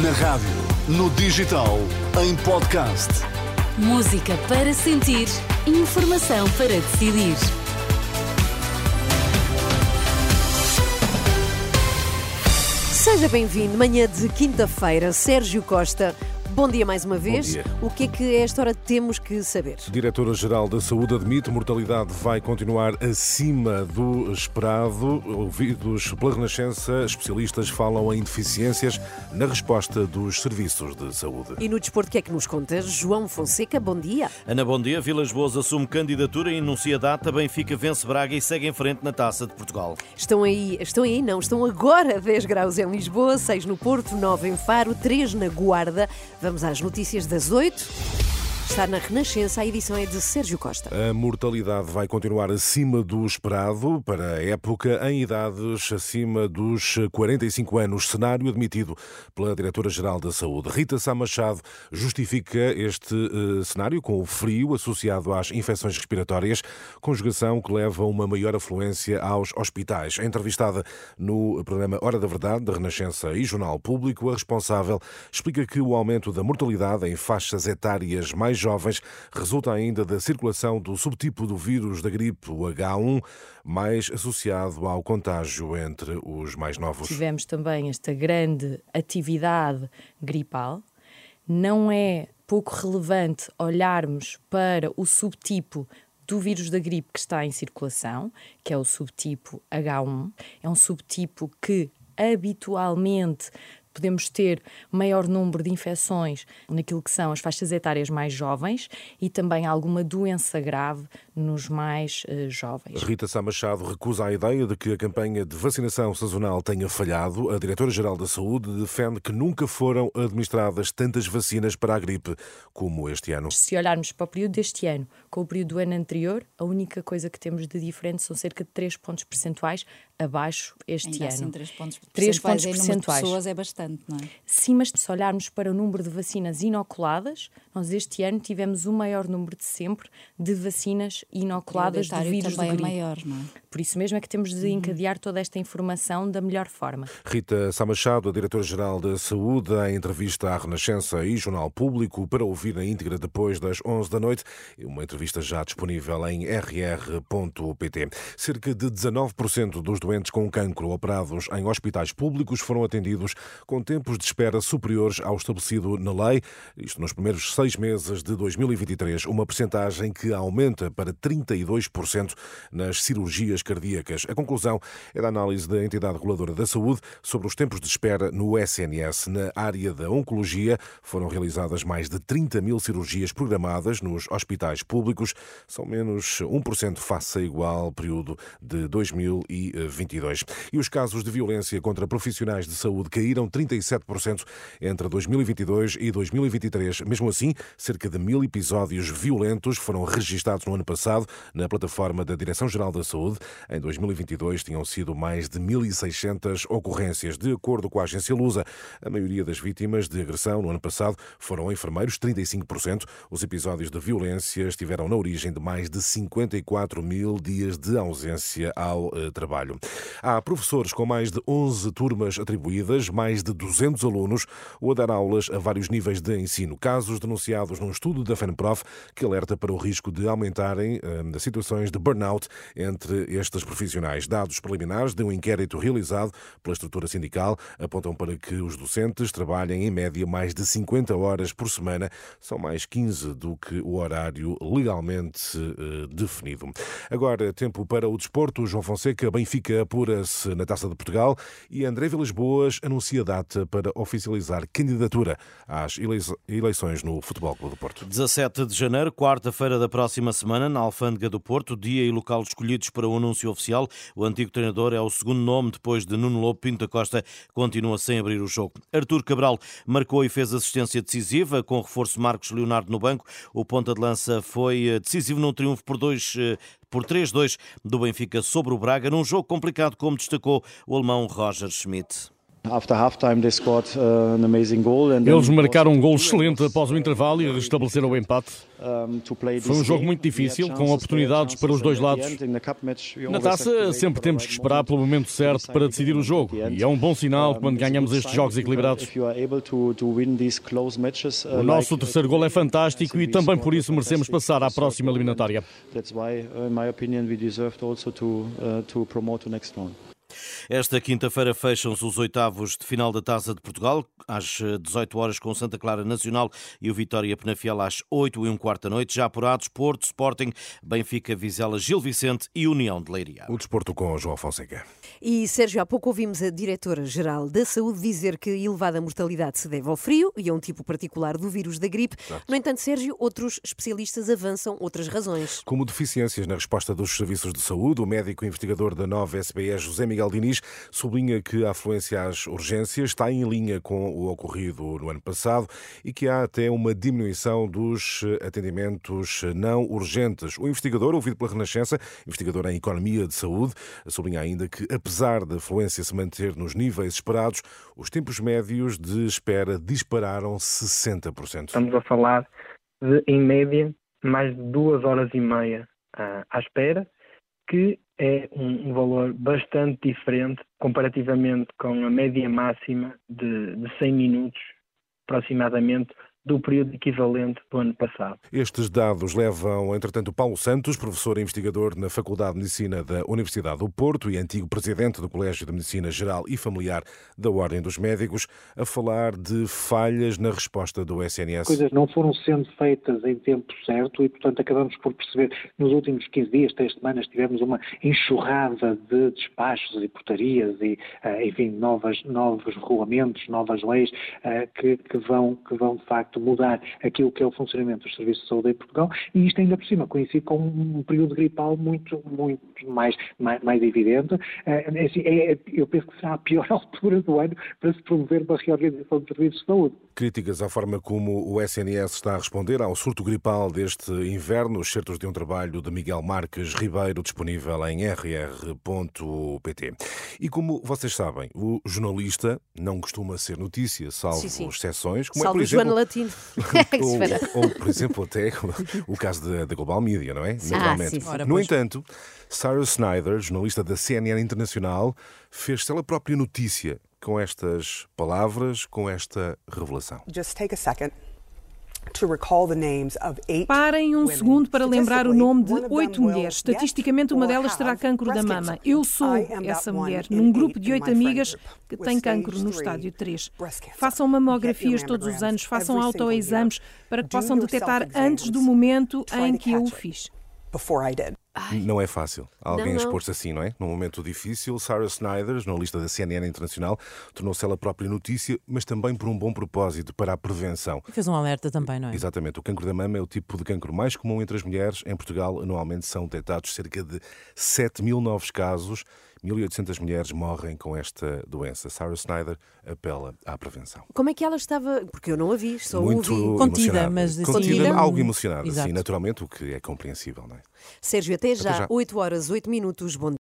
Na rádio, no digital, em podcast. Música para sentir, informação para decidir. Seja bem-vindo, manhã de quinta-feira, Sérgio Costa. Bom dia mais uma vez. dia. O que é que a esta hora temos que saber? Diretora-Geral da Saúde admite mortalidade vai continuar acima do esperado. Ouvidos pela Renascença, especialistas falam em deficiências na resposta dos serviços de saúde. E no desporto, o que é que nos conta? João Fonseca, bom dia. Ana, bom dia. Vilas Boas assume candidatura e enuncia data. Benfica vence Braga e segue em frente na Taça de Portugal. Estão aí, estão aí, não, estão agora 10 graus em Lisboa, 6 no Porto, 9 em Faro, 3 na Guarda. Vamos às notícias das 8. Está na Renascença, a edição é de Sérgio Costa. A mortalidade vai continuar acima do esperado para a época em idades acima dos 45 anos, cenário admitido pela Diretora-Geral da Saúde. Rita Sá Machado justifica este eh, cenário com o frio associado às infecções respiratórias, conjugação que leva a uma maior afluência aos hospitais. Entrevistada no programa Hora da Verdade, da Renascença e Jornal Público, a responsável explica que o aumento da mortalidade em faixas etárias mais jovens resulta ainda da circulação do subtipo do vírus da gripe, o H1, mais associado ao contágio entre os mais novos. tivemos também esta grande atividade gripal. Não é pouco relevante olharmos para o subtipo do vírus da gripe que está em circulação, que é o subtipo H1. É um subtipo que habitualmente podemos ter maior número de infecções naquilo que são as faixas etárias mais jovens e também alguma doença grave nos mais eh, jovens. Rita Sá Machado recusa a ideia de que a campanha de vacinação sazonal tenha falhado. A Diretora-Geral da Saúde defende que nunca foram administradas tantas vacinas para a gripe como este ano. Se olharmos para o período deste ano com o período do ano anterior, a única coisa que temos de diferente são cerca de 3 pontos percentuais abaixo este Ainda ano. assim, 3 pontos Três percentuais pontos em número de percentuais. pessoas é bastante, não é? Sim, mas se olharmos para o número de vacinas inoculadas, nós este ano tivemos o maior número de sempre de vacinas inoculadas do vírus do também é gripe. maior, não é? Por isso mesmo é que temos de encadear toda esta informação da melhor forma. Rita Sá Machado, a Diretora-Geral da Saúde, em entrevista à Renascença e Jornal Público, para ouvir na íntegra depois das 11 da noite. Uma entrevista já disponível em rr.pt. Cerca de 19% dos doentes com cancro operados em hospitais públicos foram atendidos com tempos de espera superiores ao estabelecido na lei, isto nos primeiros seis meses de 2023, uma percentagem que aumenta para 32% nas cirurgias cardíacas. A conclusão é da análise da entidade reguladora da saúde sobre os tempos de espera no SNS. Na área da oncologia foram realizadas mais de 30 mil cirurgias programadas nos hospitais públicos, são menos 1% face a igual período de 2022. E os casos de violência contra profissionais de saúde caíram 37% entre 2022 e 2023. Mesmo assim, cerca de mil episódios violentos foram registados no ano passado na plataforma da Direção-Geral da Saúde. Em 2022 tinham sido mais de 1.600 ocorrências. De acordo com a agência Lusa, a maioria das vítimas de agressão no ano passado foram enfermeiros, 35%. Os episódios de violência estiveram na origem de mais de 54 mil dias de ausência ao eh, trabalho. Há professores com mais de 11 turmas atribuídas, mais de 200 alunos, ou a dar aulas a vários níveis de ensino. Casos denunciados num estudo da FENPROF que alerta para o risco de aumentarem eh, situações de burnout entre estes profissionais. Dados preliminares de um inquérito realizado pela estrutura sindical apontam para que os docentes trabalhem em média mais de 50 horas por semana, são mais 15 do que o horário legalmente eh, definido. Agora, tempo para o desporto. João Fonseca, Benfica apura-se na Taça de Portugal e André Vilas Boas anuncia data para oficializar candidatura às elei- eleições no Futebol Clube do Porto. 17 de janeiro, quarta-feira da próxima semana, na Alfândega do Porto, dia e local escolhidos para o anúncio oficial. O antigo treinador é o segundo nome depois de Nuno Lobo Pinto da Costa, continua sem abrir o jogo. Artur Cabral marcou e fez assistência decisiva, com o reforço Marcos Leonardo no banco. O ponta de lança foi eh, decisivo num triunfo por dois eh, por 3-2 do Benfica sobre o Braga, num jogo complicado, como destacou o alemão Roger Schmidt. Eles marcaram um gol excelente após o intervalo e restabeleceram o empate. Foi um jogo muito difícil, com oportunidades para os dois lados. Na taça, sempre temos que esperar pelo momento certo para decidir o jogo. E é um bom sinal quando ganhamos estes jogos equilibrados. O nosso terceiro gol é fantástico e também por isso merecemos passar à próxima eliminatória. Esta quinta-feira fecham-se os oitavos de final da Taça de Portugal, às 18 horas com Santa Clara Nacional e o Vitória Penafiel às 8 e um quarto da noite. Já apurados, Porto, Sporting, Benfica, Vizela, Gil Vicente e União de Leiria. O desporto com João Fonseca. E, Sérgio, há pouco ouvimos a Diretora-Geral da Saúde dizer que a elevada mortalidade se deve ao frio e a um tipo particular do vírus da gripe. Exato. No entanto, Sérgio, outros especialistas avançam outras razões. Como deficiências na resposta dos serviços de saúde, o médico investigador da nova SBS, José Miguel Diniz, sublinha que a afluência às urgências está em linha com o ocorrido no ano passado e que há até uma diminuição dos atendimentos não urgentes. O investigador, ouvido pela Renascença, investigador em Economia de Saúde, sublinha ainda que, apesar da afluência se manter nos níveis esperados, os tempos médios de espera dispararam 60%. Estamos a falar de, em média, mais de duas horas e meia ah, à espera, que é um, um, valor bastante diferente comparativamente com a média máxima de, de 100 minutos, aproximadamente, do período equivalente do ano passado. Estes dados levam, entretanto, Paulo Santos, professor e investigador na Faculdade de Medicina da Universidade do Porto e antigo presidente do Colégio de Medicina Geral e Familiar da Ordem dos Médicos, a falar de falhas na resposta do SNS. As coisas não foram sendo feitas em tempo certo e, portanto, acabamos por perceber nos últimos 15 dias, 3 semanas, tivemos uma enxurrada de despachos e portarias e, eh, enfim, novas, novos regulamentos, novas leis eh, que, que, vão, que vão, de facto, facto mudar aquilo que é o funcionamento dos serviços de saúde em Portugal e isto ainda por cima coincide com um período gripal muito, muito mais, mais, mais evidente. É, assim, é, eu penso que será a pior altura do ano para se promover uma reorganização de serviços de saúde. Críticas à forma como o SNS está a responder ao surto gripal deste inverno, os certos de um trabalho de Miguel Marques Ribeiro, disponível em rr.pt. E como vocês sabem, o jornalista não costuma ser notícia, salvo sim, sim. exceções, como salvo é, por exemplo, Joana Latino. ou, ou, por exemplo, até o caso da Global Media, não é? Sim. Naturalmente. Ah, sim, no entanto, Sarah Snyder, jornalista da CNN Internacional, fez-se ela própria notícia com estas palavras, com esta revelação. Just take a second. Parem um segundo para lembrar o nome de oito mulheres. Estatisticamente, uma delas terá cancro da mama. Eu sou essa mulher, num grupo de oito amigas que tem cancro no estádio 3. Façam mamografias todos os anos, façam autoexames para que possam detectar antes do momento em que eu o fiz. Ai. Não é fácil alguém expor-se assim, não é? Num momento difícil, Sarah Snyder, jornalista da CNN Internacional, tornou-se ela própria notícia, mas também por um bom propósito, para a prevenção. E fez um alerta também, não é? Exatamente. O cancro da mama é o tipo de cancro mais comum entre as mulheres. Em Portugal, anualmente são detectados cerca de 7 mil novos casos 1.800 mulheres morrem com esta doença. Sarah Snyder apela à prevenção. Como é que ela estava? Porque eu não a vi, só Muito ouvi. Contida, mas assim, Contida, algo emocionada, sim, naturalmente, o que é compreensível, não é? Sérgio, até já, até já. 8 horas, 8 minutos. Bom